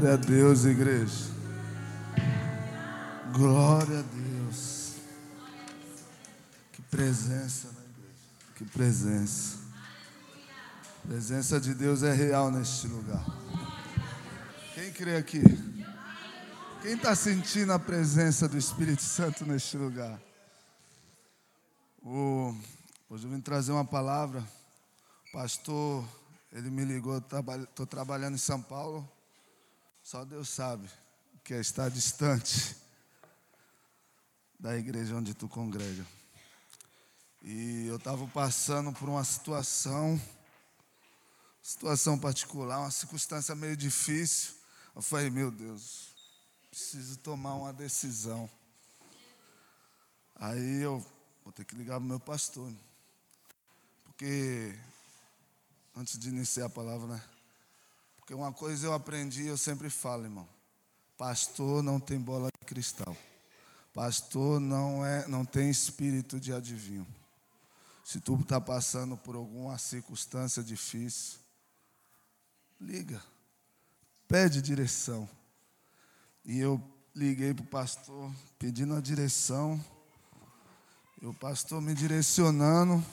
Glória a Deus, igreja. Glória a Deus. Que presença na igreja. Que presença. A presença de Deus é real neste lugar. Quem crê aqui? Quem está sentindo a presença do Espírito Santo neste lugar? O, hoje eu vim trazer uma palavra. O pastor, ele me ligou, estou trabalhando em São Paulo. Só Deus sabe que é estar distante da igreja onde tu congrega. E eu estava passando por uma situação, situação particular, uma circunstância meio difícil. Eu falei, meu Deus, preciso tomar uma decisão. Aí eu vou ter que ligar para o meu pastor. Porque, antes de iniciar a palavra, né? Porque uma coisa eu aprendi, eu sempre falo, irmão. Pastor não tem bola de cristal. Pastor não é, não tem espírito de adivinho. Se tu está passando por alguma circunstância difícil, liga, pede direção. E eu liguei para o pastor pedindo a direção. E o pastor me direcionando.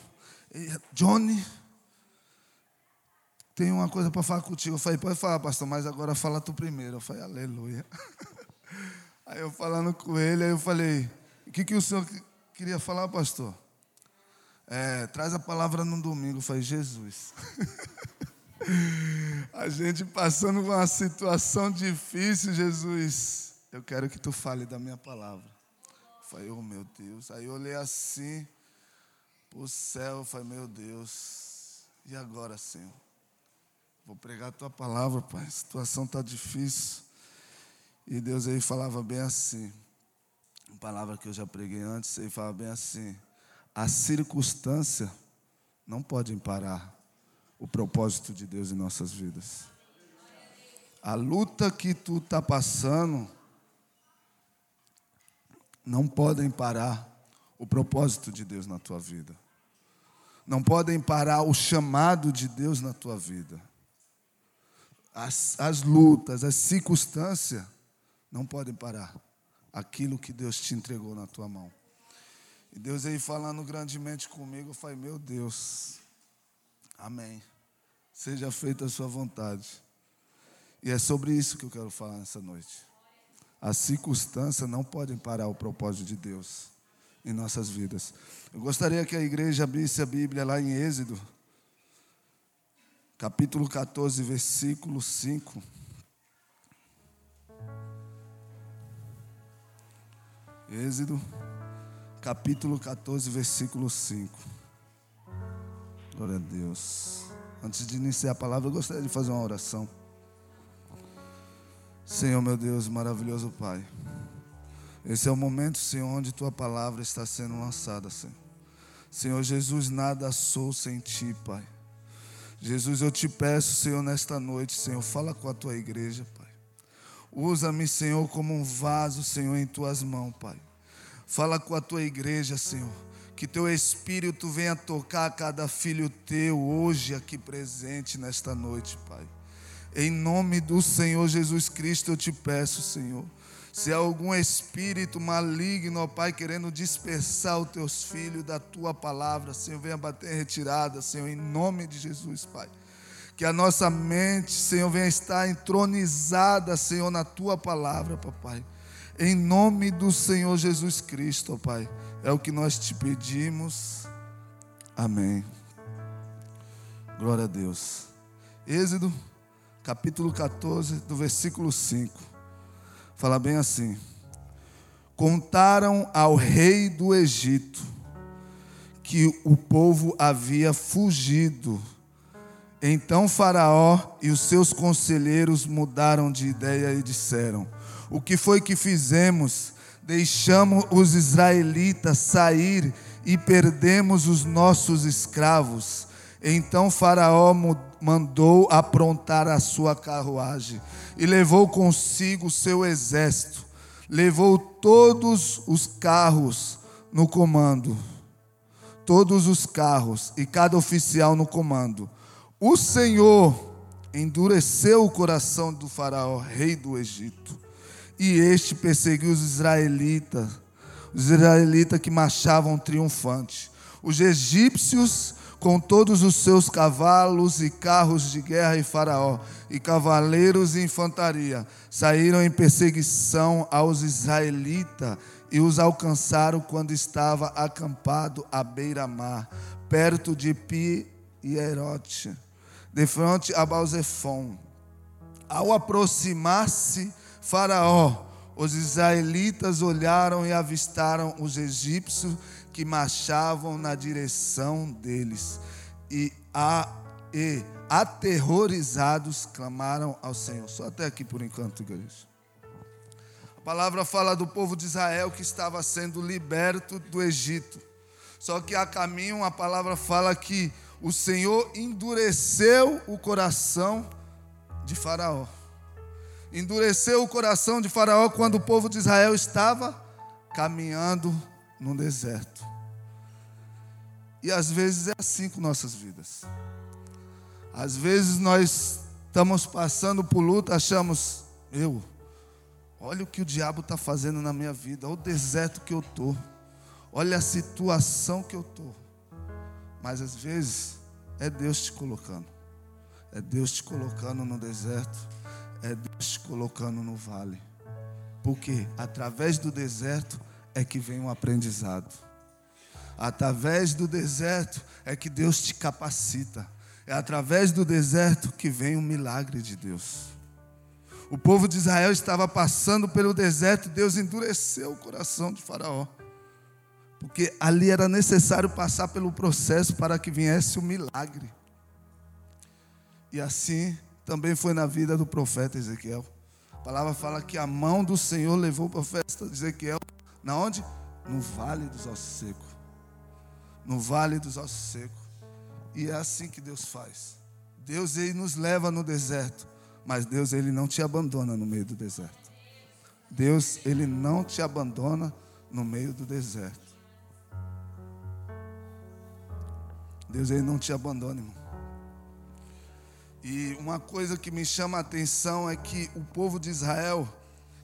E, Johnny, tem uma coisa para falar contigo. Eu falei, pode falar, pastor, mas agora fala tu primeiro. Eu falei, aleluia. Aí eu falando com ele, aí eu falei, o que, que o senhor queria falar, pastor? É, traz a palavra no domingo. Eu falei, Jesus. a gente passando uma situação difícil, Jesus. Eu quero que tu fale da minha palavra. Eu falei, oh meu Deus. Aí eu olhei assim, para o céu, eu falei, meu Deus. E agora, Senhor? Vou pregar a tua palavra, pai. A situação está difícil. E Deus aí falava bem assim. Uma palavra que eu já preguei antes, ele falava bem assim. A circunstância não pode parar o propósito de Deus em nossas vidas. A luta que tu está passando não podem parar o propósito de Deus na tua vida. Não podem parar o chamado de Deus na tua vida as, as lutas, as circunstâncias não podem parar aquilo que Deus te entregou na tua mão. E Deus aí falando grandemente comigo, eu falei, meu Deus, amém. Seja feita a sua vontade. E é sobre isso que eu quero falar nessa noite. As circunstâncias não podem parar o propósito de Deus em nossas vidas. Eu gostaria que a igreja abrisse a Bíblia lá em Êxodo capítulo 14, versículo 5. Êxodo, capítulo 14, versículo 5. Glória a Deus. Antes de iniciar a palavra, eu gostaria de fazer uma oração. Senhor, meu Deus, maravilhoso Pai. Esse é o momento, Senhor, onde tua palavra está sendo lançada, Senhor. Senhor Jesus, nada sou sem ti, Pai. Jesus, eu te peço, Senhor, nesta noite, Senhor, fala com a tua igreja, Pai. Usa-me, Senhor, como um vaso, Senhor, em tuas mãos, Pai. Fala com a tua igreja, Senhor. Que teu Espírito venha tocar cada filho teu hoje aqui presente nesta noite, Pai. Em nome do Senhor Jesus Cristo eu te peço, Senhor. Se há algum espírito maligno, ó Pai, querendo dispersar os teus filhos da tua palavra, Senhor, venha bater retirada, Senhor, em nome de Jesus, Pai. Que a nossa mente, Senhor, venha estar entronizada, Senhor, na tua palavra, papai. Em nome do Senhor Jesus Cristo, ó Pai. É o que nós te pedimos. Amém. Glória a Deus. Êxodo, capítulo 14, do versículo 5. Fala bem assim: Contaram ao rei do Egito que o povo havia fugido. Então Faraó e os seus conselheiros mudaram de ideia e disseram: O que foi que fizemos? Deixamos os israelitas sair e perdemos os nossos escravos. Então Faraó mandou aprontar a sua carruagem e levou consigo seu exército. Levou todos os carros no comando. Todos os carros e cada oficial no comando. O Senhor endureceu o coração do Faraó, rei do Egito. E este perseguiu os israelitas, os israelitas que marchavam triunfantes. Os egípcios com todos os seus cavalos e carros de guerra e Faraó, e cavaleiros e infantaria, saíram em perseguição aos israelitas e os alcançaram quando estava acampado à beira-mar, perto de Pi e Herote, de frente a Balzefon. Ao aproximar-se Faraó, os israelitas olharam e avistaram os egípcios que marchavam na direção deles e, a, e aterrorizados clamaram ao Senhor. Só até aqui por enquanto, igreja. A palavra fala do povo de Israel que estava sendo liberto do Egito. Só que a caminho a palavra fala que o Senhor endureceu o coração de Faraó. Endureceu o coração de Faraó quando o povo de Israel estava caminhando no deserto. E às vezes é assim com nossas vidas. Às vezes nós estamos passando por luta, achamos, eu, olha o que o diabo está fazendo na minha vida, olha o deserto que eu estou, olha a situação que eu estou. Mas às vezes é Deus te colocando, é Deus te colocando no deserto, é Deus te colocando no vale. Porque através do deserto é que vem um aprendizado. Através do deserto é que Deus te capacita. É através do deserto que vem o milagre de Deus. O povo de Israel estava passando pelo deserto, Deus endureceu o coração de Faraó. Porque ali era necessário passar pelo processo para que viesse o milagre. E assim também foi na vida do profeta Ezequiel. A palavra fala que a mão do Senhor levou o profeta Ezequiel na onde? No vale dos ossos secos. No vale dos ossos secos. E é assim que Deus faz. Deus ele nos leva no deserto, mas Deus ele não te abandona no meio do deserto. Deus ele não te abandona no meio do deserto. Deus ele não te abandona, irmão. E uma coisa que me chama a atenção é que o povo de Israel,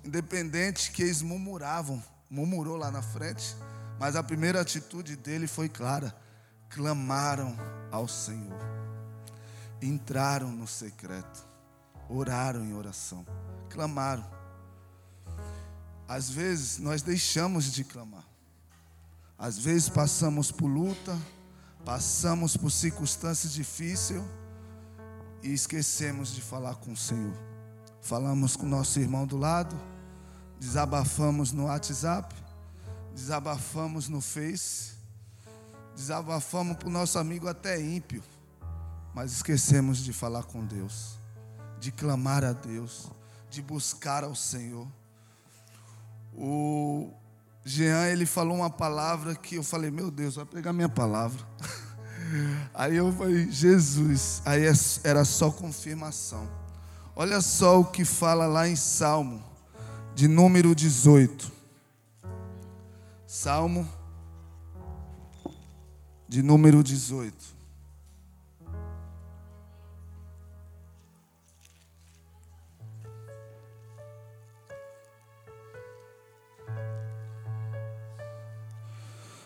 independente que eles murmuravam, murmurou lá na frente, mas a primeira atitude dele foi clara: clamaram ao Senhor, entraram no secreto, oraram em oração, clamaram. Às vezes nós deixamos de clamar, às vezes passamos por luta, passamos por circunstâncias difíceis e esquecemos de falar com o Senhor. Falamos com o nosso irmão do lado desabafamos no WhatsApp, desabafamos no Face, desabafamos para o nosso amigo até ímpio, mas esquecemos de falar com Deus, de clamar a Deus, de buscar ao Senhor. O Jean, ele falou uma palavra que eu falei, meu Deus, vai pegar minha palavra. Aí eu falei, Jesus, aí é era só confirmação. Olha só o que fala lá em Salmo de número 18. Salmo de número 18.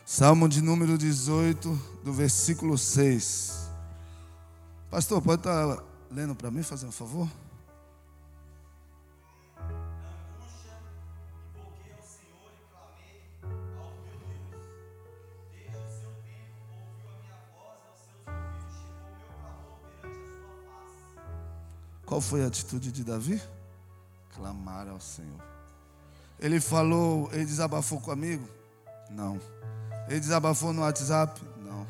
Salmo de número 18, do versículo 6. Pastor, pode estar lendo para mim, fazer um favor? Qual foi a atitude de Davi? Clamar ao Senhor. Ele falou, ele desabafou comigo? Não. Ele desabafou no WhatsApp? Não.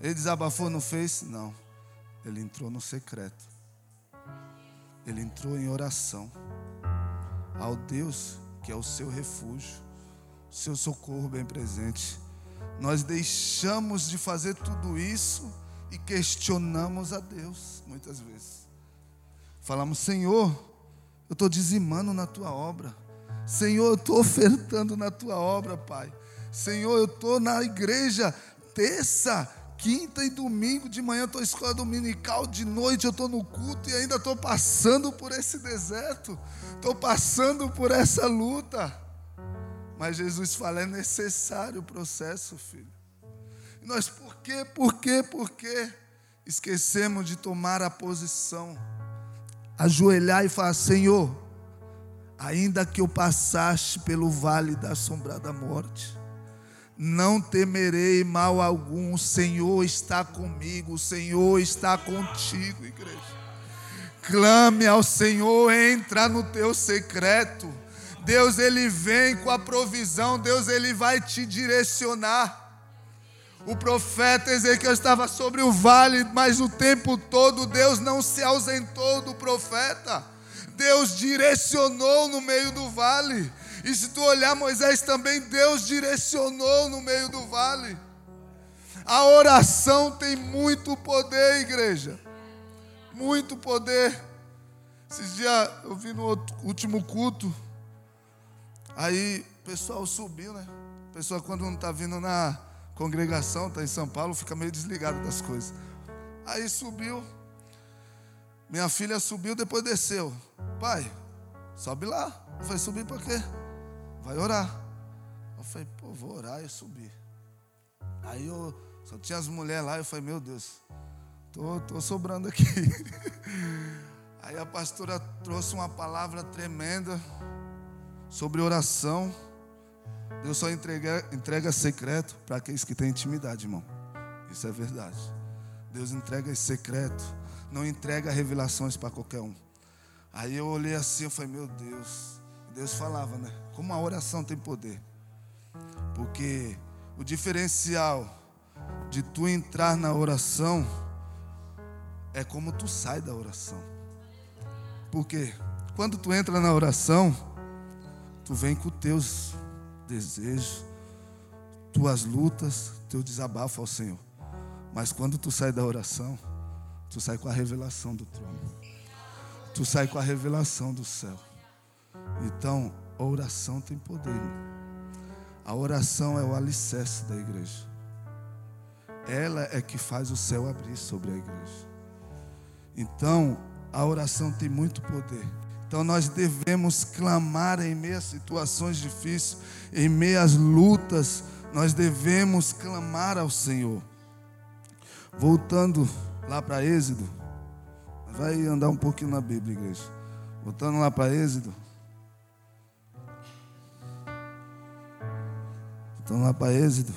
Ele desabafou no Face? Não. Ele entrou no secreto. Ele entrou em oração ao Deus que é o seu refúgio, o seu socorro bem presente. Nós deixamos de fazer tudo isso e questionamos a Deus muitas vezes. Falamos, Senhor, eu estou dizimando na tua obra. Senhor, eu estou ofertando na tua obra, Pai. Senhor, eu estou na igreja terça, quinta e domingo, de manhã estou escola dominical, de noite eu estou no culto e ainda estou passando por esse deserto, estou passando por essa luta. Mas Jesus fala: é necessário o processo, filho. E nós, por quê, por quê, por quê? Esquecemos de tomar a posição, ajoelhar e falar: Senhor, ainda que eu passasse pelo vale da sombra da morte, não temerei mal algum, o Senhor está comigo, o Senhor está contigo, igreja. Clame ao Senhor, entra no teu secreto. Deus ele vem com a provisão, Deus ele vai te direcionar. O profeta Ezequiel estava sobre o vale, mas o tempo todo Deus não se ausentou do profeta. Deus direcionou no meio do vale. E se tu olhar Moisés também, Deus direcionou no meio do vale. A oração tem muito poder, igreja. Muito poder. Esses dias eu vi no último culto. Aí o pessoal subiu, né? O pessoal quando não está vindo na congregação, está em São Paulo, fica meio desligado das coisas. Aí subiu. Minha filha subiu, depois desceu. Pai, sobe lá. Eu falei, subir para quê? Vai orar. Eu falei, pô, vou orar e subir. Aí eu só tinha as mulheres lá, eu falei, meu Deus, tô, tô sobrando aqui. Aí a pastora trouxe uma palavra tremenda sobre oração. Deus só entrega, entrega secreto para aqueles que têm intimidade, irmão. Isso é verdade. Deus entrega secreto não entrega revelações para qualquer um. Aí eu olhei assim, eu falei, meu Deus. Deus falava, né? Como a oração tem poder. Porque o diferencial de tu entrar na oração é como tu sai da oração. Porque quando tu entra na oração, tu vem com teus desejos, tuas lutas, teu desabafo ao Senhor. Mas quando tu sai da oração, Tu sai com a revelação do trono. Tu sai com a revelação do céu. Então, a oração tem poder. A oração é o alicerce da igreja. Ela é que faz o céu abrir sobre a igreja. Então, a oração tem muito poder. Então nós devemos clamar em meio a situações difíceis, em meio às lutas, nós devemos clamar ao Senhor. Voltando lá para Êxodo. Vai andar um pouquinho na Bíblia, igreja. Voltando lá para Êxodo. Voltando lá para Êxodo.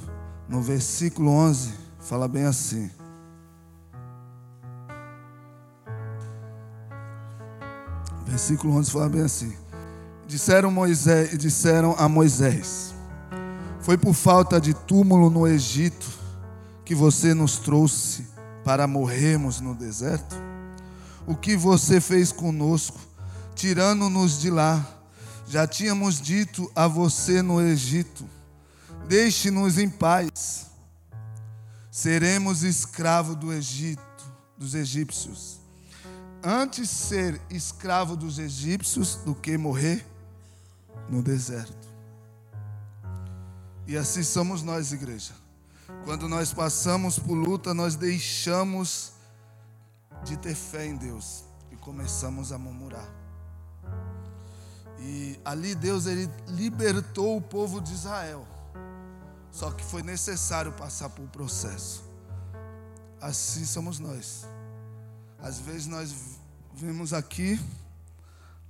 No versículo 11, fala bem assim. Versículo 11 fala bem assim. Disseram Moisés disseram a Moisés: Foi por falta de túmulo no Egito que você nos trouxe para morrermos no deserto? O que você fez conosco, tirando-nos de lá? Já tínhamos dito a você no Egito: Deixe-nos em paz. Seremos escravos do Egito, dos egípcios. Antes ser escravo dos egípcios do que morrer no deserto. E assim somos nós, igreja. Quando nós passamos por luta, nós deixamos de ter fé em Deus e começamos a murmurar. E ali Deus ele libertou o povo de Israel. Só que foi necessário passar por um processo. Assim somos nós. Às vezes nós vimos aqui,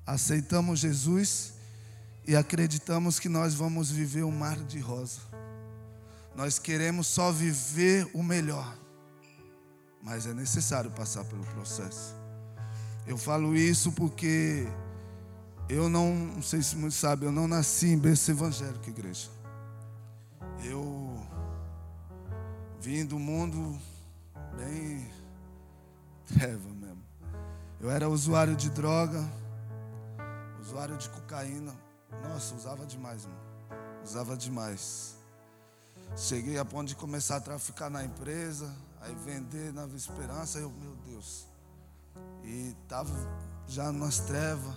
aceitamos Jesus e acreditamos que nós vamos viver um mar de rosa. Nós queremos só viver o melhor, mas é necessário passar pelo processo. Eu falo isso porque eu não, não sei se muitos sabem, eu não nasci em berço evangélico, igreja. Eu vim do mundo bem treva mesmo. Eu era usuário de droga, usuário de cocaína. Nossa, usava demais, mano. Usava demais. Cheguei a ponto de começar a traficar na empresa, aí vender na Esperança, eu, meu Deus. E estava já nas trevas.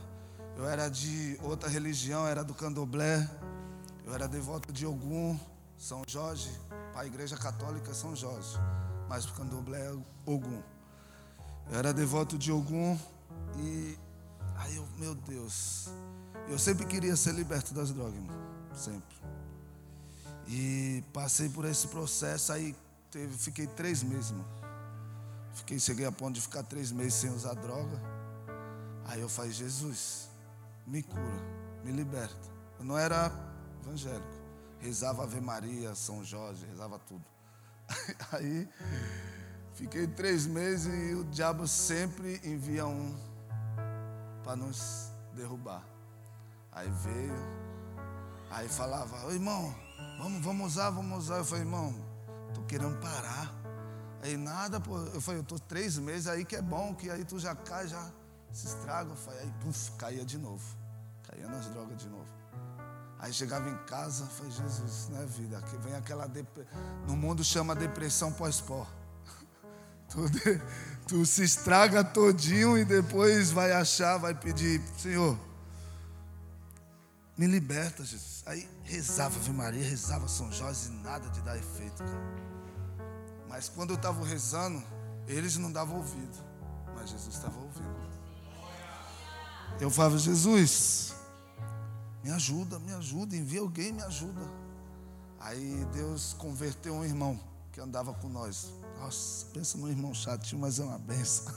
Eu era de outra religião, era do candomblé. Eu era devoto de Ogum, São Jorge, para a igreja católica São Jorge. mas o candomblé é Ogum. Eu era devoto de Ogum e aí eu, meu Deus, eu sempre queria ser liberto das drogas. Sempre. E passei por esse processo, aí teve, fiquei três meses, irmão. Fiquei, cheguei a ponto de ficar três meses sem usar droga. Aí eu falei, Jesus, me cura, me liberta. Eu não era evangélico. Rezava Ave Maria, São Jorge, rezava tudo. Aí fiquei três meses e o diabo sempre envia um para nos derrubar. Aí veio, aí falava, irmão, vamos, vamos usar, vamos usar. Eu falei, irmão, tô querendo parar. Aí nada, pô. Eu falei, eu tô três meses aí que é bom, que aí tu já cai, já se estraga. Eu falei, aí puf, caía de novo. Caía nas drogas de novo. Aí chegava em casa, falei, Jesus, não é vida. Aqui vem aquela. No mundo chama depressão pós-pó. Tu, tu se estraga todinho e depois vai achar, vai pedir, Senhor, me liberta, Jesus. Aí rezava Ave Maria, rezava São Jorge e nada de dar efeito, cara. Mas quando eu estava rezando, eles não davam ouvido, mas Jesus estava ouvindo. Eu falava, Jesus, me ajuda, me ajuda, envia alguém, me ajuda. Aí Deus converteu um irmão que andava com nós. Nossa, pensa num irmão chatinho, mas é uma benção.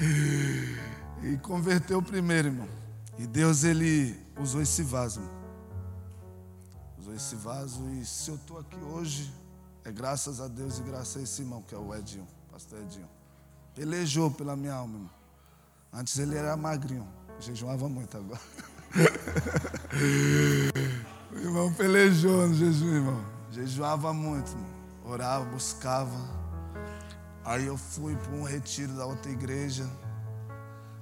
e converteu o primeiro, irmão. E Deus, ele usou esse vaso. Usou esse vaso. E se eu estou aqui hoje, é graças a Deus e graças a esse irmão, que é o Edinho, pastor Edinho. Pelejou pela minha alma, irmão. Antes ele era magrinho, jejuava muito agora. o irmão pelejou no jejum, irmão. Jejuava muito, irmão. Orava, buscava. Aí eu fui para um retiro da outra igreja.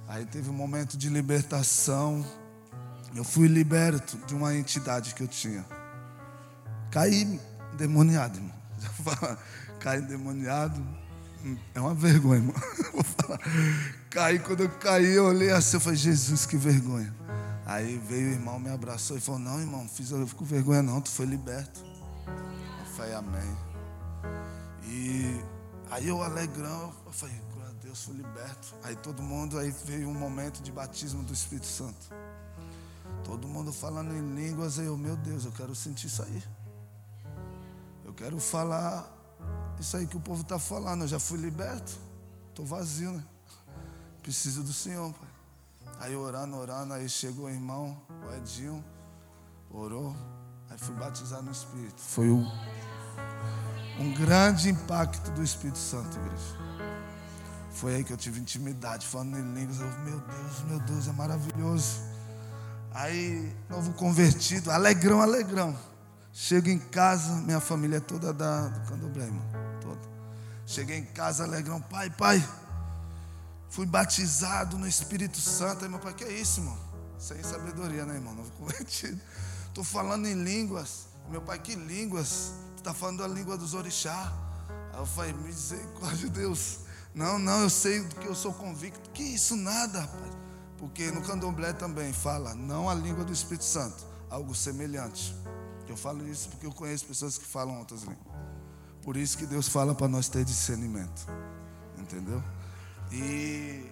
Aí teve um momento de libertação. Eu fui liberto de uma entidade que eu tinha. Caí endemoniado, irmão. Já fala, caí endemoniado. É uma vergonha, irmão. Vou falar. Caí, quando eu caí, eu olhei assim, eu falei, Jesus, que vergonha. Aí veio o irmão, me abraçou e falou: Não, irmão, fiz eu fico vergonha, não, tu foi liberto. Eu falei, Amém. E aí eu alegrão, eu falei, glória a Deus, fui liberto. Aí todo mundo, aí veio um momento de batismo do Espírito Santo. Todo mundo falando em línguas, aí eu, meu Deus, eu quero sentir isso aí. Eu quero falar isso aí que o povo está falando. Eu já fui liberto, estou vazio, né? Preciso do Senhor, pai. Aí orando, orando, aí chegou o irmão, o Edinho, orou, aí fui batizar no Espírito. Foi um, um grande impacto do Espírito Santo, igreja. Foi aí que eu tive intimidade, falando em línguas. Eu, meu Deus, meu Deus, é maravilhoso. Aí, novo convertido, alegrão, alegrão. Chego em casa, minha família é toda da, do candomblé, irmão. Toda. Cheguei em casa, alegrão, pai, pai. Fui batizado no Espírito Santo. Aí meu pai, que é isso, irmão? Sem sabedoria, né, irmão? Novo convertido. Estou falando em línguas. Meu pai, que línguas? Está falando a língua dos orixá. Aí eu falei, misericórdia de Deus. Não, não, eu sei do que eu sou convicto. Que isso nada, rapaz. Porque no candomblé também fala, não a língua do Espírito Santo, algo semelhante. Eu falo isso porque eu conheço pessoas que falam outras línguas. Por isso que Deus fala para nós ter discernimento. Entendeu? E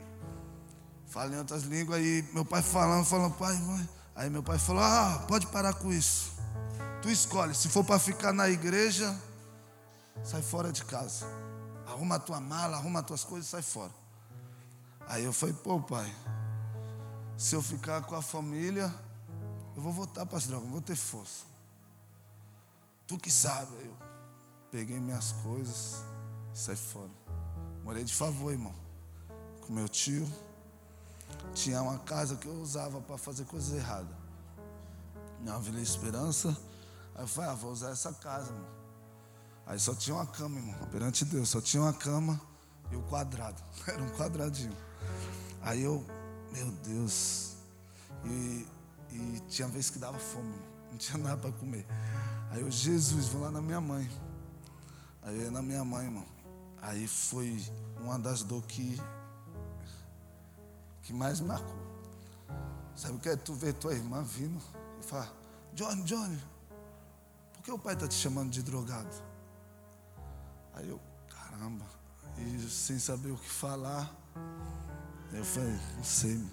fala em outras línguas. E meu pai falando, falando, pai, mãe. Aí meu pai falou: Ah, pode parar com isso. Tu escolhe. Se for para ficar na igreja, sai fora de casa. Arruma a tua mala, arruma as tuas coisas e sai fora. Aí eu falei: Pô, pai, se eu ficar com a família, eu vou voltar para as drogas, não vou ter força. Tu que sabe. Eu peguei minhas coisas e saí fora. Morei de favor, irmão com meu tio. Tinha uma casa que eu usava para fazer coisas erradas. Na Vila Esperança. Aí eu falei, ah, vou usar essa casa, irmão. Aí só tinha uma cama, irmão. Perante Deus, só tinha uma cama e o um quadrado. Era um quadradinho. Aí eu, meu Deus. E, e tinha vez que dava fome, não tinha nada para comer. Aí eu, Jesus, vou lá na minha mãe. Aí eu ia na minha mãe, irmão. Aí foi uma das dores que que mais marcou. Sabe o que é tu ver tua irmã vindo e falar, Johnny, Johnny, por que o pai está te chamando de drogado? Aí eu, caramba. E sem saber o que falar, eu falei, não sei.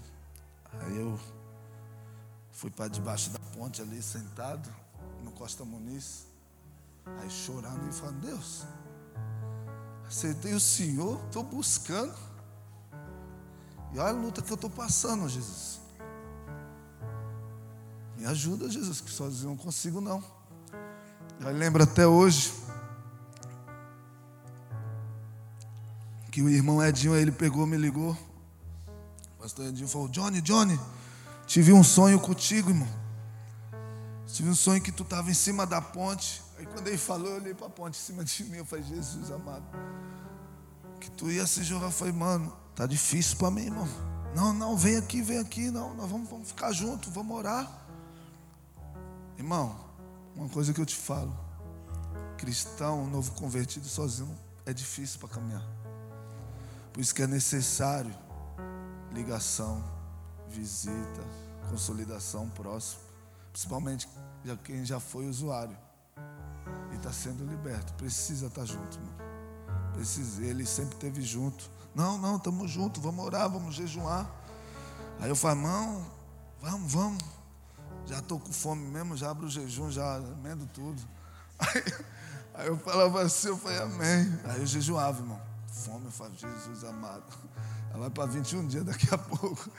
Aí eu fui para debaixo da ponte ali, sentado, no Costa Muniz. Aí chorando e falando, Deus, aceitei o Senhor, estou buscando. E olha a luta que eu estou passando, Jesus. Me ajuda, Jesus, que sozinho não consigo não. Eu lembro até hoje que o irmão Edinho, ele pegou, me ligou. O pastor Edinho falou: Johnny, Johnny, tive um sonho contigo, irmão. Tive um sonho que tu estava em cima da ponte. Aí quando ele falou, eu olhei para a ponte em cima de mim. Eu falei: Jesus amado, que tu ia se jogar. Eu falei: Mano, tá difícil para mim, irmão. Não, não, vem aqui, vem aqui. Não, nós vamos, vamos ficar juntos, vamos orar. Irmão, uma coisa que eu te falo: cristão, novo convertido sozinho é difícil para caminhar. Por isso que é necessário ligação, visita, consolidação próximo. Principalmente quem já foi usuário e está sendo liberto. Precisa estar tá junto, irmão. Precisa. Ele sempre esteve junto. Não, não, estamos juntos, vamos orar, vamos jejuar. Aí eu falo, irmão, vamos, vamos. Já estou com fome mesmo, já abro o jejum, já emendo tudo. Aí, aí eu falava assim, eu falei, amém. Aí eu jejuava, irmão fome. Eu falo, Jesus amado. Ela vai para 21 dias daqui a pouco.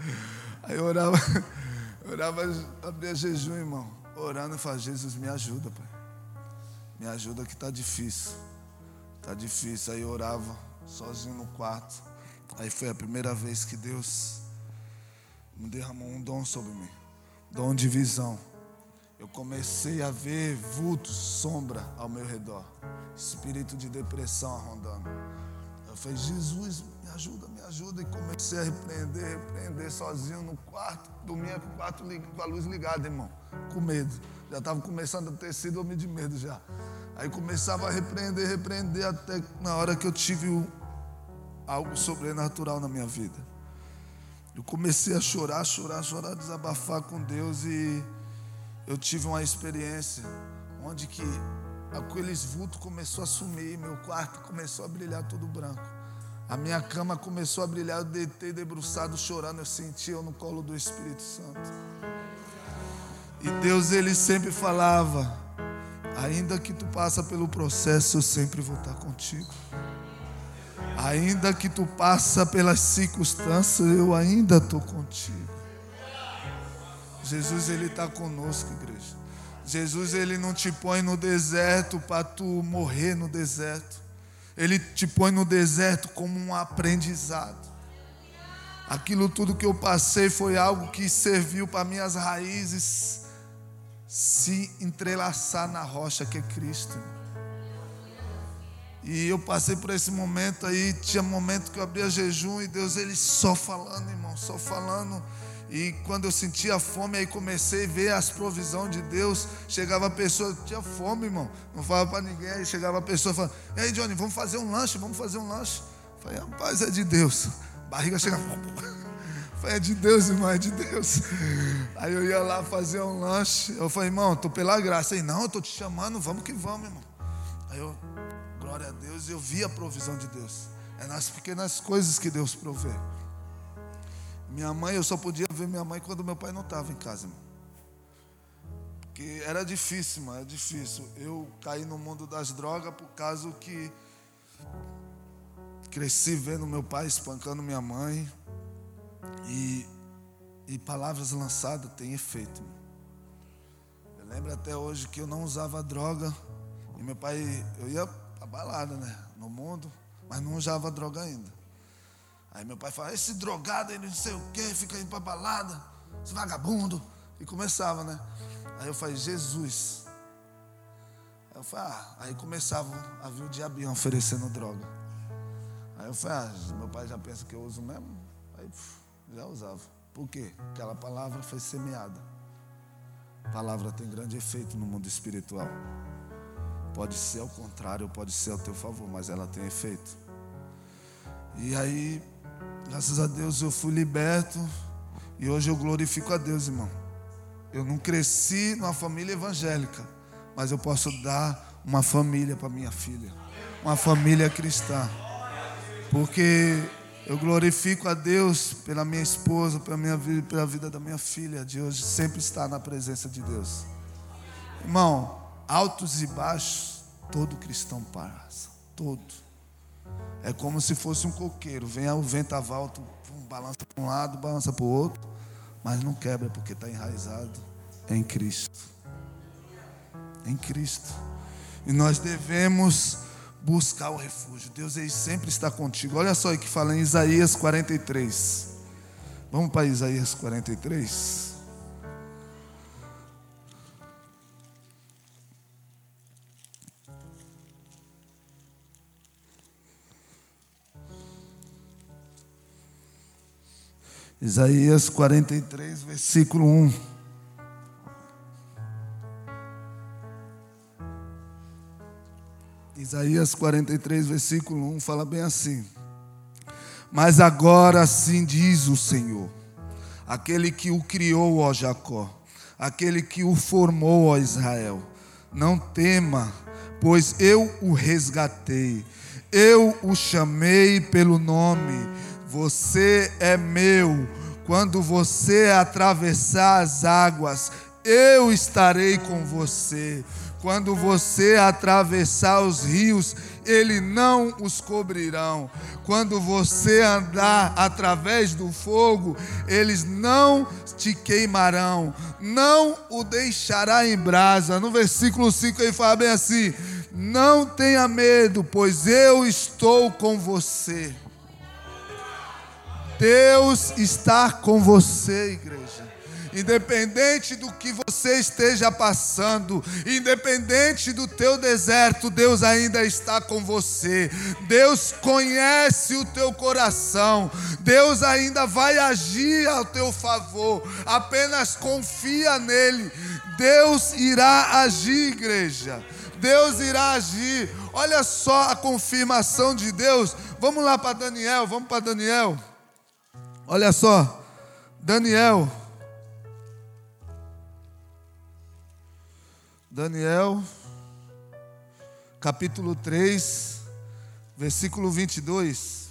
Aí eu orava, eu orava, abria jejum, irmão. Orando, eu falo, Jesus, me ajuda, pai. Me ajuda que está difícil. Está difícil. Aí eu orava sozinho no quarto. Aí foi a primeira vez que Deus me derramou um dom sobre mim. Dom de visão. Eu comecei a ver vultos, sombra ao meu redor. Espírito de depressão rondando. Eu falei, Jesus, me ajuda, me ajuda. E comecei a repreender, repreender sozinho no quarto. Dormia com o quarto com a luz ligada, irmão. Com medo. Já estava começando a ter homem de medo já. Aí começava a repreender, repreender, até na hora que eu tive algo sobrenatural na minha vida. Eu comecei a chorar, chorar, chorar, desabafar com Deus e eu tive uma experiência onde que aqueles vultos começou a sumir, meu quarto começou a brilhar todo branco. A minha cama começou a brilhar, eu deitei debruçado chorando, eu senti eu no colo do Espírito Santo. E Deus ele sempre falava: ainda que tu passa pelo processo, eu sempre vou estar contigo. Ainda que tu passa pelas circunstâncias, eu ainda estou contigo. Jesus ele está conosco, igreja. Jesus ele não te põe no deserto para tu morrer no deserto. Ele te põe no deserto como um aprendizado. Aquilo tudo que eu passei foi algo que serviu para minhas raízes se entrelaçar na rocha que é Cristo. E eu passei por esse momento aí, tinha momento que eu abria jejum e Deus ele só falando, irmão, só falando e quando eu sentia fome, aí comecei a ver as provisões de Deus. Chegava a pessoa, tinha fome, irmão. Não falava para ninguém. Aí chegava a pessoa falando: E aí, Johnny, vamos fazer um lanche, vamos fazer um lanche. Falei, rapaz, é de Deus. Barriga chegava. Falei, é de Deus, irmão, é de Deus. Aí eu ia lá fazer um lanche. Eu falei, irmão, estou pela graça. Aí, não, eu estou te chamando, vamos que vamos, irmão. Aí eu, glória a Deus, eu vi a provisão de Deus. É nas pequenas coisas que Deus provê. Minha mãe, eu só podia ver minha mãe quando meu pai não estava em casa, irmão. Porque era difícil, mano, era difícil. Eu caí no mundo das drogas por causa que cresci vendo meu pai espancando minha mãe. E, e palavras lançadas têm efeito. Eu lembro até hoje que eu não usava droga. E meu pai, eu ia balada, né? No mundo, mas não usava droga ainda. Aí meu pai falava, esse drogado, ele não sei o quê, fica indo para balada, esse vagabundo. E começava, né? Aí eu falei, Jesus. Aí eu falei, ah, aí começava a vir o diabinho oferecendo droga. Aí eu falei, ah, meu pai já pensa que eu uso mesmo? Aí já usava. Por quê? Aquela palavra foi semeada. A palavra tem grande efeito no mundo espiritual. Pode ser ao contrário, pode ser ao teu favor, mas ela tem efeito. E aí Graças a Deus eu fui liberto e hoje eu glorifico a Deus, irmão. Eu não cresci numa família evangélica, mas eu posso dar uma família para minha filha, uma família cristã. Porque eu glorifico a Deus pela minha esposa, pela minha vida, pela vida da minha filha de hoje, sempre estar na presença de Deus. Irmão, altos e baixos, todo cristão passa, todo. É como se fosse um coqueiro, vem o ventaval, tu, balança para um lado, balança para o outro, mas não quebra porque está enraizado em Cristo. Em Cristo. E nós devemos buscar o refúgio. Deus ele sempre está contigo. Olha só o que fala em Isaías 43. Vamos para Isaías 43. Isaías 43, versículo 1. Isaías 43, versículo 1 fala bem assim: Mas agora assim diz o Senhor, aquele que o criou, ó Jacó, aquele que o formou, ó Israel, não tema, pois eu o resgatei, eu o chamei pelo nome, você é meu. Quando você atravessar as águas, eu estarei com você. Quando você atravessar os rios, ele não os cobrirão. Quando você andar através do fogo, eles não te queimarão, não o deixará em brasa. No versículo 5 ele fala bem assim: Não tenha medo, pois eu estou com você. Deus está com você, igreja independente do que você esteja passando, independente do teu deserto, Deus ainda está com você. Deus conhece o teu coração. Deus ainda vai agir ao teu favor. Apenas confia nele. Deus irá agir, igreja. Deus irá agir. Olha só a confirmação de Deus. Vamos lá para Daniel, vamos para Daniel. Olha só. Daniel Daniel, capítulo 3, versículo 22.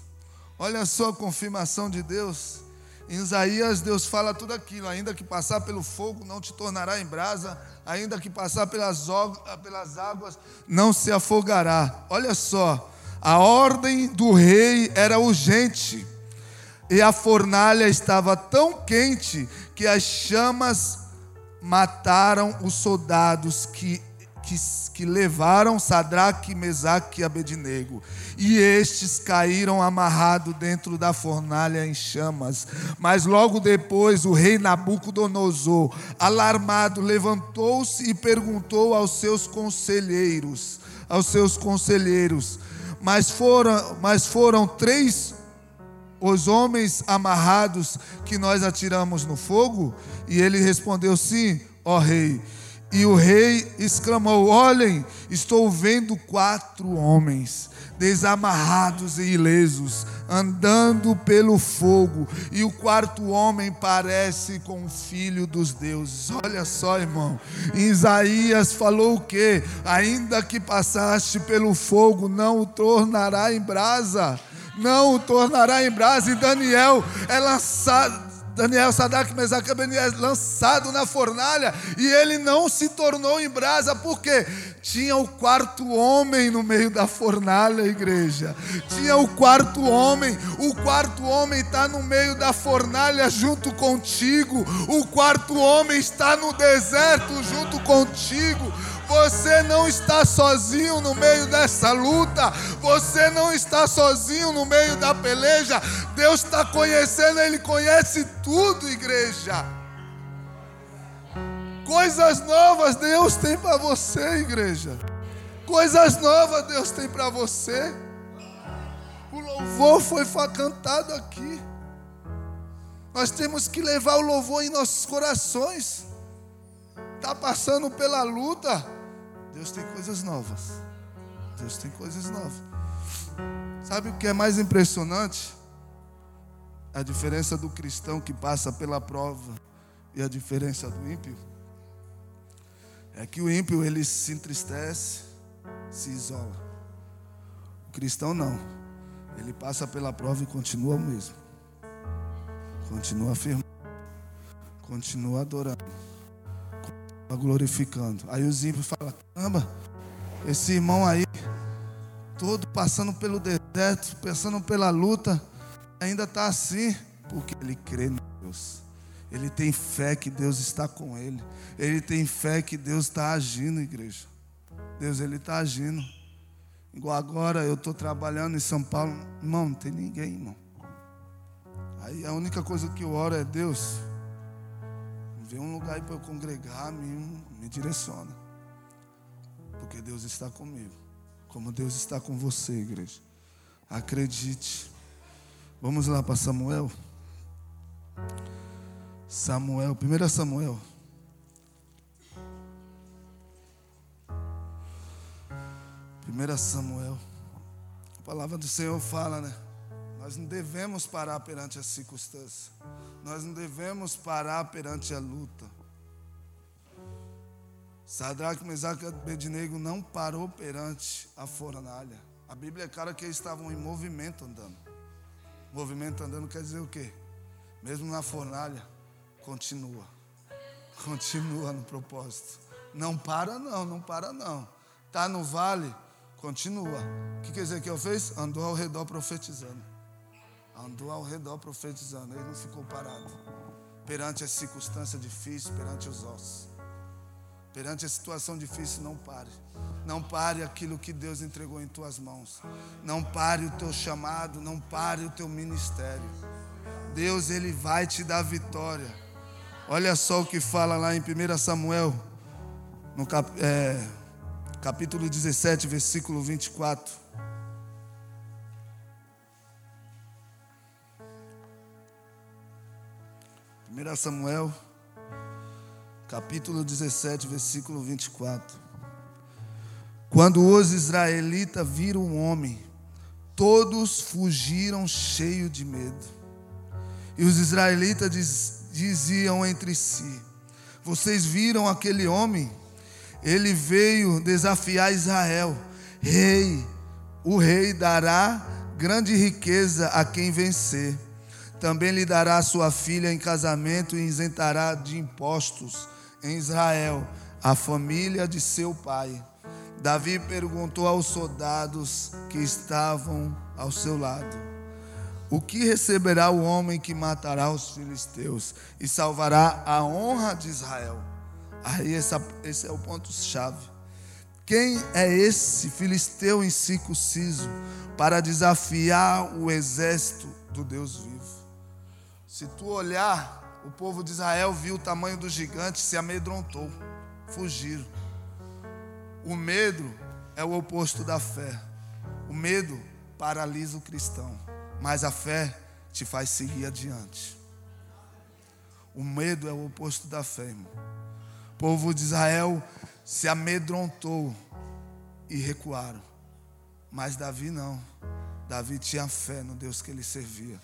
Olha só a confirmação de Deus. Em Isaías, Deus fala tudo aquilo: ainda que passar pelo fogo, não te tornará em brasa, ainda que passar pelas, pelas águas, não se afogará. Olha só, a ordem do rei era urgente, e a fornalha estava tão quente que as chamas mataram os soldados que, que, que levaram Sadraque, Mesaque e Abednego. E estes caíram amarrados dentro da fornalha em chamas. Mas logo depois o rei Nabucodonosor, alarmado, levantou-se e perguntou aos seus conselheiros, aos seus conselheiros, mas foram, mas foram três os homens amarrados que nós atiramos no fogo? E ele respondeu: Sim, ó rei. E o rei exclamou: Olhem, estou vendo quatro homens desamarrados e ilesos, andando pelo fogo, e o quarto homem parece com o filho dos deuses. Olha só, irmão, Isaías falou o que? Ainda que passaste pelo fogo, não o tornará em brasa não o tornará em brasa. E Daniel é lançado. Daniel, Sadak, Mesaque é lançado na fornalha e ele não se tornou em brasa, porque tinha o quarto homem no meio da fornalha, igreja. Tinha o quarto homem, o quarto homem está no meio da fornalha junto contigo, o quarto homem está no deserto junto contigo. Você não está sozinho no meio dessa luta. Você não está sozinho no meio da peleja. Deus está conhecendo, Ele conhece tudo, igreja. Coisas novas Deus tem para você, igreja. Coisas novas Deus tem para você. O louvor foi cantado aqui. Nós temos que levar o louvor em nossos corações. Está passando pela luta. Deus tem coisas novas. Deus tem coisas novas. Sabe o que é mais impressionante? A diferença do cristão que passa pela prova e a diferença do ímpio. É que o ímpio ele se entristece, se isola. O cristão não. Ele passa pela prova e continua o mesmo. Continua firme. Continua adorando. Continua glorificando. Aí os ímpios falam: caramba, esse irmão aí, todo passando pelo deserto, passando pela luta, ainda está assim, porque ele crê em Deus. Ele tem fé que Deus está com ele. Ele tem fé que Deus está agindo, igreja. Deus, Ele está agindo. Igual agora eu estou trabalhando em São Paulo. Irmão, não tem ninguém, irmão. Aí a única coisa que eu oro é Deus. Vê um lugar para eu congregar, me, me direciona. Porque Deus está comigo. Como Deus está com você, igreja. Acredite. Vamos lá para Samuel. Samuel, 1 Samuel. Primeira Samuel. A palavra do Senhor fala, né? Nós não devemos parar perante as circunstâncias. Nós não devemos parar perante a luta. Sadraque, Mesaque e Abednego não parou perante a fornalha. A Bíblia é clara que eles estavam em movimento andando. Movimento andando quer dizer o quê? Mesmo na fornalha, continua. Continua no propósito. Não para não, não para não. Está no vale, continua. O que quer dizer que ele fez? Andou ao redor profetizando. Andou ao redor profetizando. Ele não ficou parado. Perante a circunstância difícil, perante os ossos. Perante a situação difícil, não pare. Não pare aquilo que Deus entregou em tuas mãos. Não pare o teu chamado, não pare o teu ministério. Deus, Ele vai te dar vitória. Olha só o que fala lá em 1 Samuel, no cap, é, capítulo 17, versículo 24. Primeira Samuel, capítulo 17, versículo 24. Quando os israelitas viram o homem, todos fugiram cheios de medo. E os israelitas diz, diziam entre si: Vocês viram aquele homem? Ele veio desafiar Israel. Rei, o rei dará grande riqueza a quem vencer. Também lhe dará sua filha em casamento e isentará de impostos em Israel a família de seu pai. Davi perguntou aos soldados que estavam ao seu lado: o que receberá o homem que matará os filisteus e salvará a honra de Israel? Aí essa, esse é o ponto-chave. Quem é esse filisteu incircunciso para desafiar o exército do Deus vivo? Se tu olhar, o povo de Israel viu o tamanho do gigante, se amedrontou, fugiram. O medo é o oposto da fé. O medo paralisa o cristão mas a fé te faz seguir adiante. O medo é o oposto da fé, irmão. O povo de Israel se amedrontou e recuaram. Mas Davi não. Davi tinha fé no Deus que ele servia.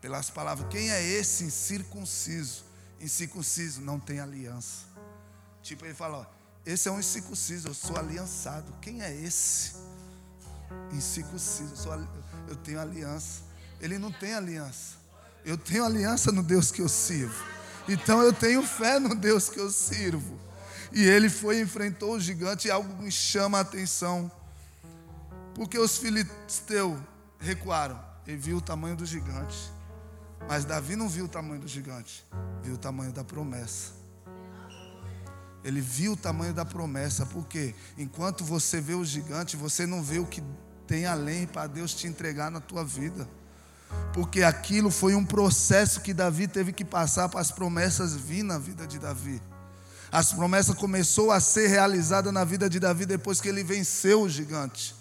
Pelas palavras, quem é esse incircunciso? Incircunciso não tem aliança. Tipo, ele fala: ó, esse é um incircunciso, eu sou aliançado. Quem é esse? Incircunciso, eu, sou, eu tenho aliança. Ele não tem aliança. Eu tenho aliança no Deus que eu sirvo. Então eu tenho fé no Deus que eu sirvo. E ele foi e enfrentou o gigante e algo me chama a atenção. Porque os filisteus recuaram. Ele viu o tamanho do gigante. Mas Davi não viu o tamanho do gigante, viu o tamanho da promessa. Ele viu o tamanho da promessa, porque enquanto você vê o gigante, você não vê o que tem além para Deus te entregar na tua vida porque aquilo foi um processo que Davi teve que passar para as promessas vir na vida de Davi. As promessas começou a ser realizada na vida de Davi depois que ele venceu o gigante.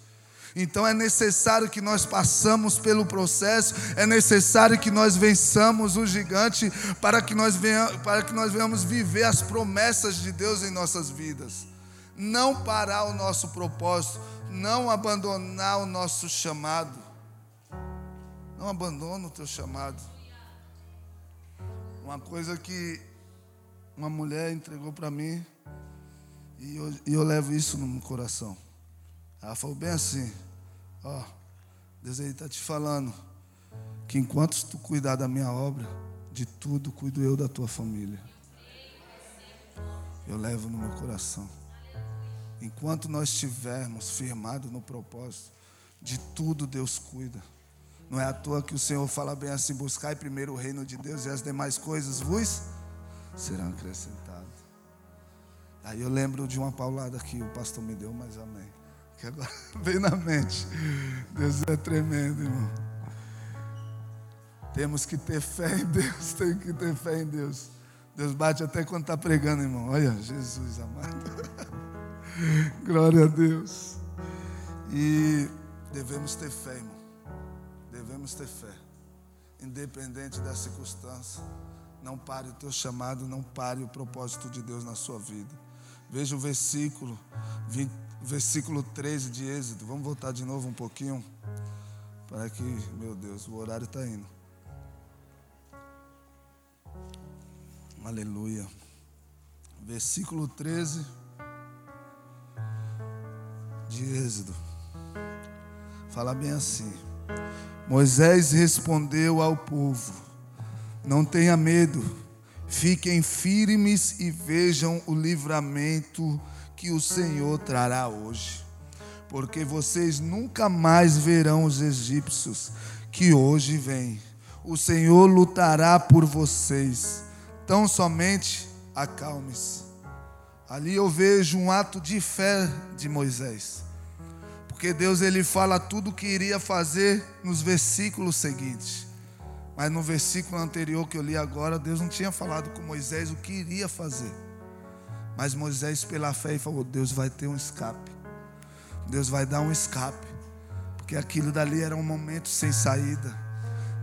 Então é necessário que nós passamos pelo processo, é necessário que nós vençamos o gigante para que nós venhamos, para que nós venhamos viver as promessas de Deus em nossas vidas. Não parar o nosso propósito, não abandonar o nosso chamado. Não abandona o teu chamado. Uma coisa que uma mulher entregou para mim e eu, e eu levo isso no meu coração. Ela falou bem assim: Ó, Deus está te falando que enquanto tu cuidar da minha obra, de tudo cuido eu da tua família. Eu levo no meu coração. Enquanto nós estivermos firmados no propósito, de tudo Deus cuida. Não é à toa que o Senhor fala bem assim: buscai primeiro o reino de Deus e as demais coisas vos serão acrescentadas. Aí eu lembro de uma paulada que o pastor me deu, mas amém. Que agora vem na mente. Deus é tremendo, irmão. Temos que ter fé em Deus, tem que ter fé em Deus. Deus bate até quando está pregando, irmão. Olha, Jesus amado. Glória a Deus. E devemos ter fé, irmão. Devemos ter fé. Independente da circunstância. Não pare o teu chamado, não pare o propósito de Deus na sua vida. Veja o versículo, 20, versículo 13 de Êxodo. Vamos voltar de novo um pouquinho. Para que, meu Deus, o horário está indo. Aleluia. Versículo 13 de Êxodo. Fala bem assim: Moisés respondeu ao povo: Não tenha medo, fiquem firmes e vejam o livramento que o Senhor trará hoje. Porque vocês nunca mais verão os egípcios que hoje vêm. O Senhor lutará por vocês. Tão somente acalme-se. Ali eu vejo um ato de fé de Moisés. Porque Deus ele fala tudo o que iria fazer nos versículos seguintes. Mas no versículo anterior que eu li agora, Deus não tinha falado com Moisés o que iria fazer. Mas Moisés, pela fé, falou: Deus vai ter um escape. Deus vai dar um escape. Porque aquilo dali era um momento sem saída.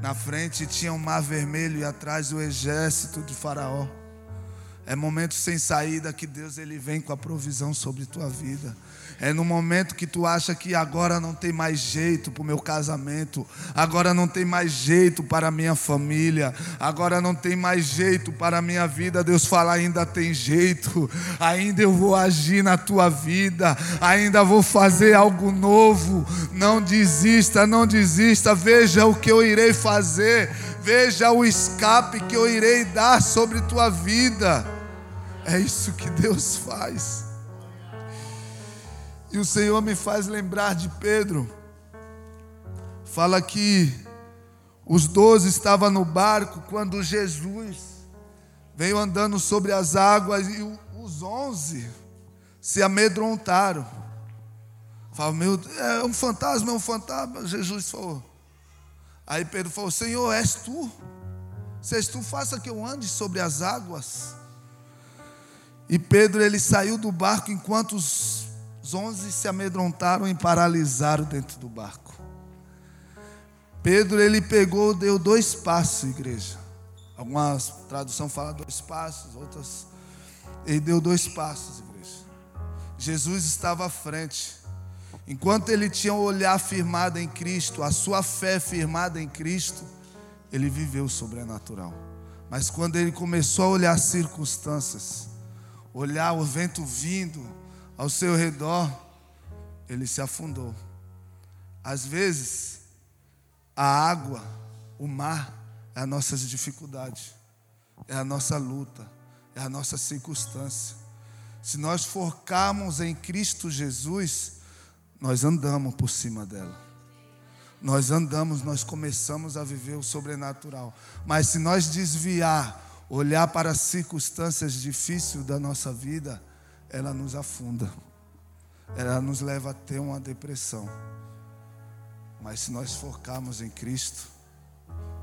Na frente tinha o um mar vermelho e atrás o exército de Faraó. É momento sem saída que Deus ele vem com a provisão sobre tua vida. É no momento que tu acha que agora não tem mais jeito para o meu casamento, agora não tem mais jeito para a minha família, agora não tem mais jeito para a minha vida. Deus fala: ainda tem jeito, ainda eu vou agir na tua vida, ainda vou fazer algo novo. Não desista, não desista. Veja o que eu irei fazer, veja o escape que eu irei dar sobre tua vida. É isso que Deus faz. E o Senhor me faz lembrar de Pedro. Fala que os doze estavam no barco quando Jesus veio andando sobre as águas e os onze se amedrontaram. Fala, meu, é um fantasma, é um fantasma. Jesus falou. Aí Pedro falou: Senhor, és tu? Se és tu, faça que eu ande sobre as águas. E Pedro ele saiu do barco enquanto os onze se amedrontaram e paralisaram dentro do barco. Pedro ele pegou, deu dois passos, igreja. Algumas tradução fala dois passos, outras ele deu dois passos, igreja. Jesus estava à frente. Enquanto ele tinha o olhar firmado em Cristo, a sua fé firmada em Cristo, ele viveu o sobrenatural. Mas quando ele começou a olhar as circunstâncias, olhar o vento vindo ao seu redor, ele se afundou. Às vezes, a água, o mar, é a nossa dificuldade, é a nossa luta, é a nossa circunstância. Se nós focarmos em Cristo Jesus, nós andamos por cima dela. Nós andamos, nós começamos a viver o sobrenatural. Mas se nós desviar olhar para as circunstâncias difíceis da nossa vida, ela nos afunda. Ela nos leva a ter uma depressão. Mas se nós focarmos em Cristo,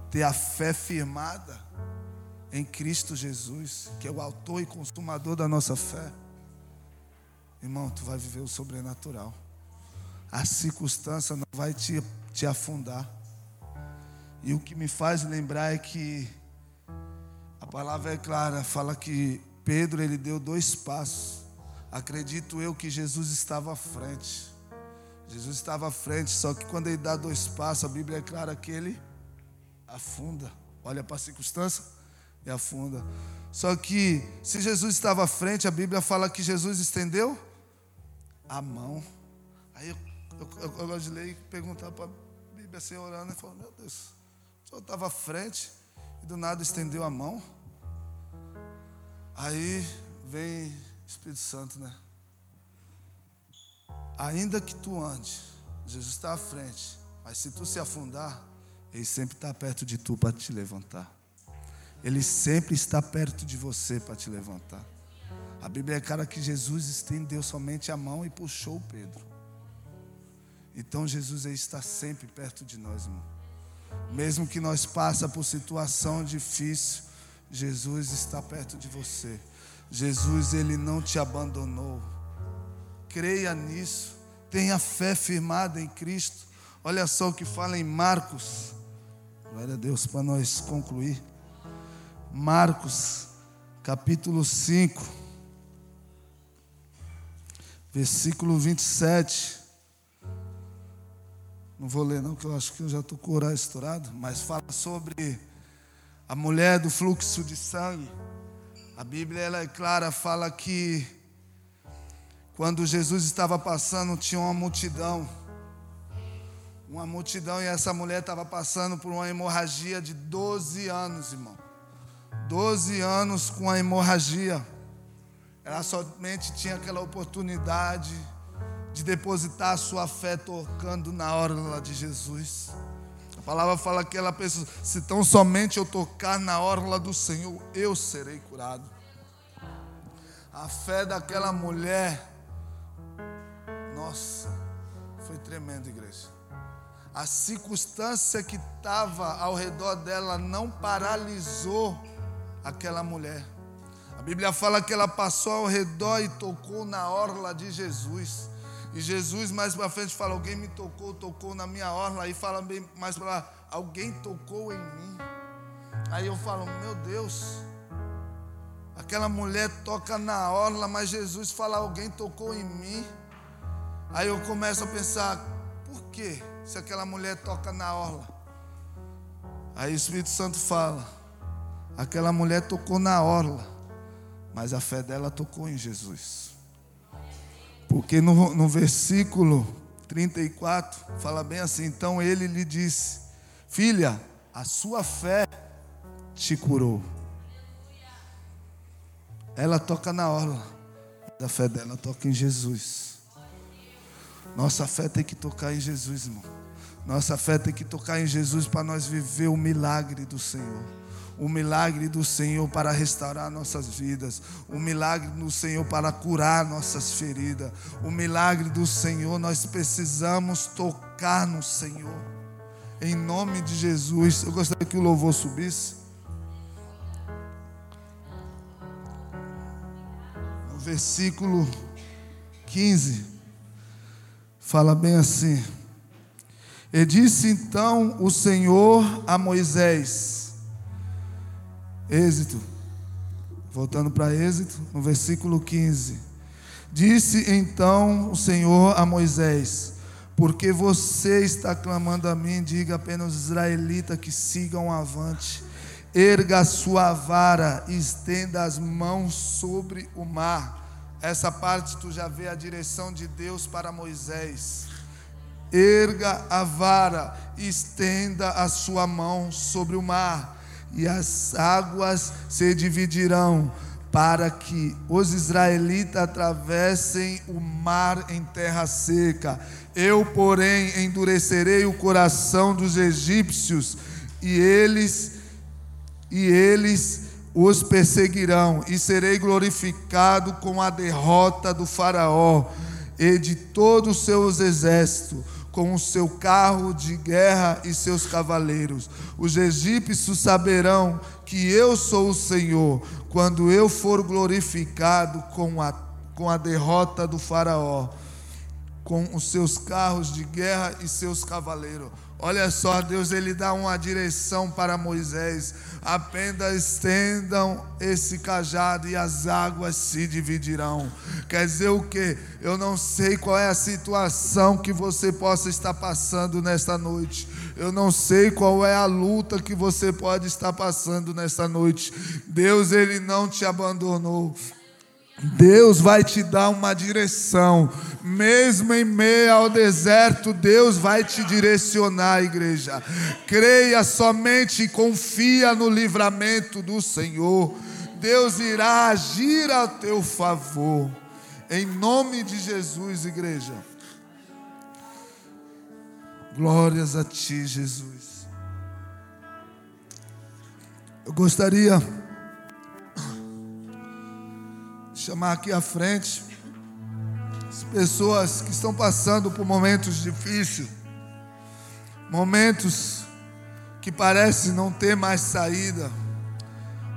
ter a fé firmada em Cristo Jesus, que é o autor e consumador da nossa fé, irmão, tu vai viver o sobrenatural. A circunstância não vai te, te afundar. E o que me faz lembrar é que palavra é clara, fala que Pedro ele deu dois passos. Acredito eu que Jesus estava à frente. Jesus estava à frente, só que quando ele dá dois passos, a Bíblia é clara que ele afunda. Olha para a circunstância e afunda. Só que se Jesus estava à frente, a Bíblia fala que Jesus estendeu a mão. Aí eu, eu, eu, eu gosto de ler e perguntar para a Bíblia assim, orando, e falou, meu Deus, o senhor estava à frente e do nada estendeu a mão. Aí vem Espírito Santo, né? Ainda que tu ande, Jesus está à frente, mas se tu se afundar, Ele sempre está perto de tu para te levantar. Ele sempre está perto de você para te levantar. A Bíblia é clara que Jesus estendeu somente a mão e puxou Pedro. Então Jesus está sempre perto de nós, irmão. Mesmo que nós passe por situação difícil, Jesus está perto de você. Jesus, ele não te abandonou. Creia nisso. Tenha fé firmada em Cristo. Olha só o que fala em Marcos. Glória a Deus para nós concluir. Marcos, capítulo 5, versículo 27. Não vou ler, não, que eu acho que eu já estou com o horário estourado. Mas fala sobre a mulher do fluxo de sangue. A Bíblia ela é clara, fala que quando Jesus estava passando, tinha uma multidão. Uma multidão, e essa mulher estava passando por uma hemorragia de 12 anos, irmão. 12 anos com a hemorragia. Ela somente tinha aquela oportunidade de depositar sua fé tocando na orla de Jesus. A palavra fala que ela pensa: se tão somente eu tocar na orla do Senhor, eu serei curado. A fé daquela mulher, nossa, foi tremenda, igreja. A circunstância que estava ao redor dela não paralisou aquela mulher. A Bíblia fala que ela passou ao redor e tocou na orla de Jesus. E Jesus mais para frente fala: Alguém me tocou, tocou na minha orla. Aí fala bem mais para lá: Alguém tocou em mim. Aí eu falo: Meu Deus, aquela mulher toca na orla, mas Jesus fala: Alguém tocou em mim. Aí eu começo a pensar: Por quê? Se aquela mulher toca na orla. Aí o Espírito Santo fala: Aquela mulher tocou na orla, mas a fé dela tocou em Jesus. Porque no, no versículo 34 fala bem assim: então ele lhe disse, filha, a sua fé te curou. Ela toca na orla, a fé dela toca em Jesus. Nossa fé tem que tocar em Jesus, irmão. Nossa fé tem que tocar em Jesus para nós viver o milagre do Senhor o milagre do Senhor para restaurar nossas vidas, o milagre do Senhor para curar nossas feridas, o milagre do Senhor, nós precisamos tocar no Senhor, em nome de Jesus. Eu gostaria que o louvor subisse. No versículo 15, fala bem assim: E disse então o Senhor a Moisés, Êxito. Voltando para Êxito, no versículo 15. Disse então o Senhor a Moisés: Porque você está clamando a mim, diga apenas aos israelitas que sigam avante. Erga a sua vara e estenda as mãos sobre o mar. Essa parte tu já vê a direção de Deus para Moisés. Erga a vara e estenda a sua mão sobre o mar e as águas se dividirão, para que os israelitas atravessem o mar em terra seca. Eu, porém, endurecerei o coração dos egípcios, e eles e eles os perseguirão, e serei glorificado com a derrota do faraó e de todos os seus exércitos com o seu carro de guerra e seus cavaleiros. Os egípcios saberão que eu sou o Senhor, quando eu for glorificado com a, com a derrota do Faraó, com os seus carros de guerra e seus cavaleiros. Olha só, Deus ele dá uma direção para Moisés. Apenas estendam esse cajado e as águas se dividirão. Quer dizer o que? Eu não sei qual é a situação que você possa estar passando nesta noite. Eu não sei qual é a luta que você pode estar passando nesta noite. Deus ele não te abandonou. Deus vai te dar uma direção, mesmo em meio ao deserto, Deus vai te direcionar, igreja. Creia somente e confia no livramento do Senhor. Deus irá agir a teu favor. Em nome de Jesus, igreja. Glórias a ti, Jesus. Eu gostaria chamar aqui à frente as pessoas que estão passando por momentos difíceis, momentos que parece não ter mais saída.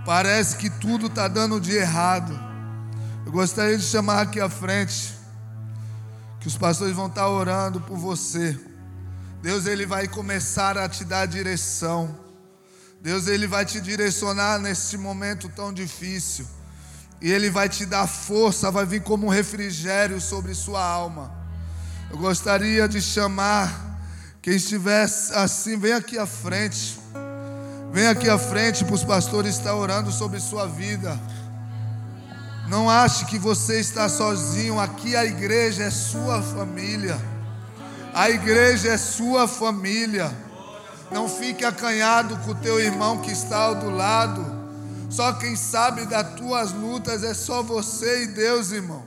Parece que tudo está dando de errado. Eu gostaria de chamar aqui à frente, que os pastores vão estar orando por você. Deus ele vai começar a te dar direção. Deus ele vai te direcionar nesse momento tão difícil. E ele vai te dar força, vai vir como um refrigério sobre sua alma. Eu gostaria de chamar quem estiver assim, vem aqui à frente. Vem aqui à frente para os pastores estar orando sobre sua vida. Não ache que você está sozinho. Aqui a igreja é sua família. A igreja é sua família. Não fique acanhado com o teu irmão que está ao do lado. Só quem sabe das tuas lutas é só você e Deus, irmão.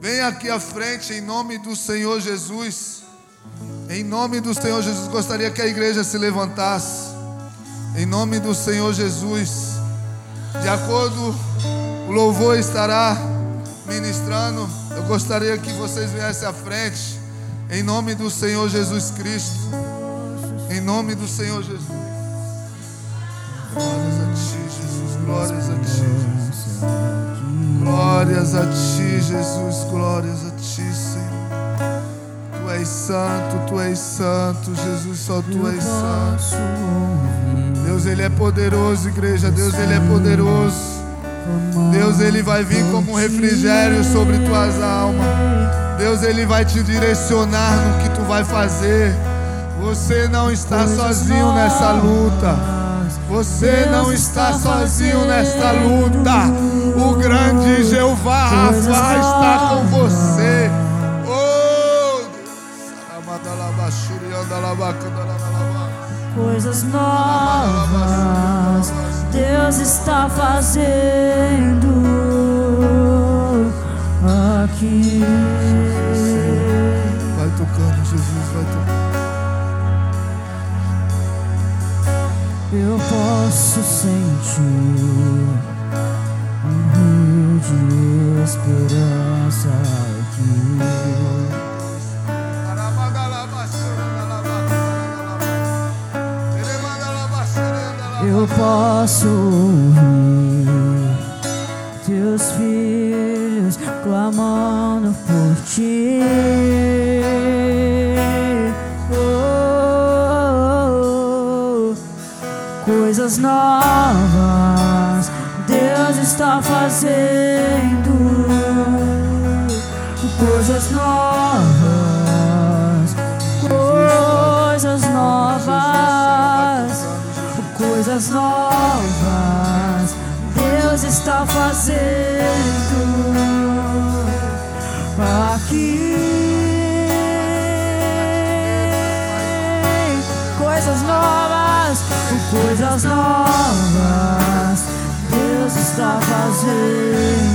Vem aqui à frente em nome do Senhor Jesus. Em nome do Senhor Jesus, gostaria que a igreja se levantasse. Em nome do Senhor Jesus. De acordo, o louvor estará ministrando. Eu gostaria que vocês viessem à frente. Em nome do Senhor Jesus Cristo. Em nome do Senhor Jesus. Glórias a ti. Glórias a ti, Jesus. Glórias a ti, Jesus. Glórias a ti, Senhor. Tu és santo, tu és santo, Jesus. Só tu és santo. Deus, Ele é poderoso, igreja. Deus, Ele é poderoso. Deus, Ele vai vir como um refrigério sobre tuas almas. Deus, Ele vai te direcionar no que tu vai fazer. Você não está sozinho nessa luta. Você não está sozinho nesta luta. O grande Jeová Rafa está com você. Oh, coisas novas Deus está fazendo aqui. Vai tocando, Jesus, vai tocando. Eu posso sentir um rio de esperança aqui. eu posso ouvir teus filhos clamando por ti. Coisas novas Deus está fazendo. Coisas novas, coisas novas. Coisas novas. Deus está fazendo coisas novas Deus está fazendo.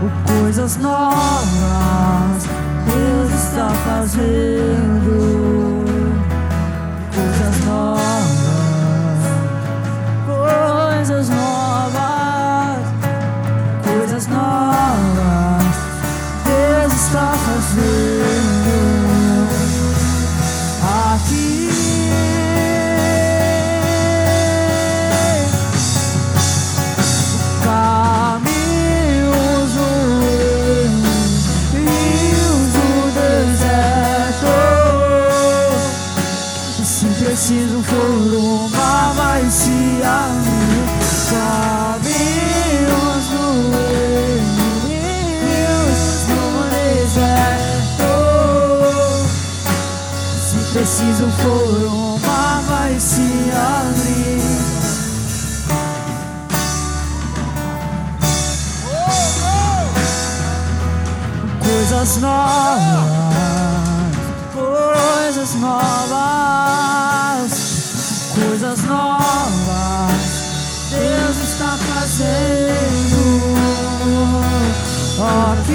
por coisas novas Deus está fazendo coisas novas. novas, coisas novas, coisas novas. Deus está fazendo. Ora,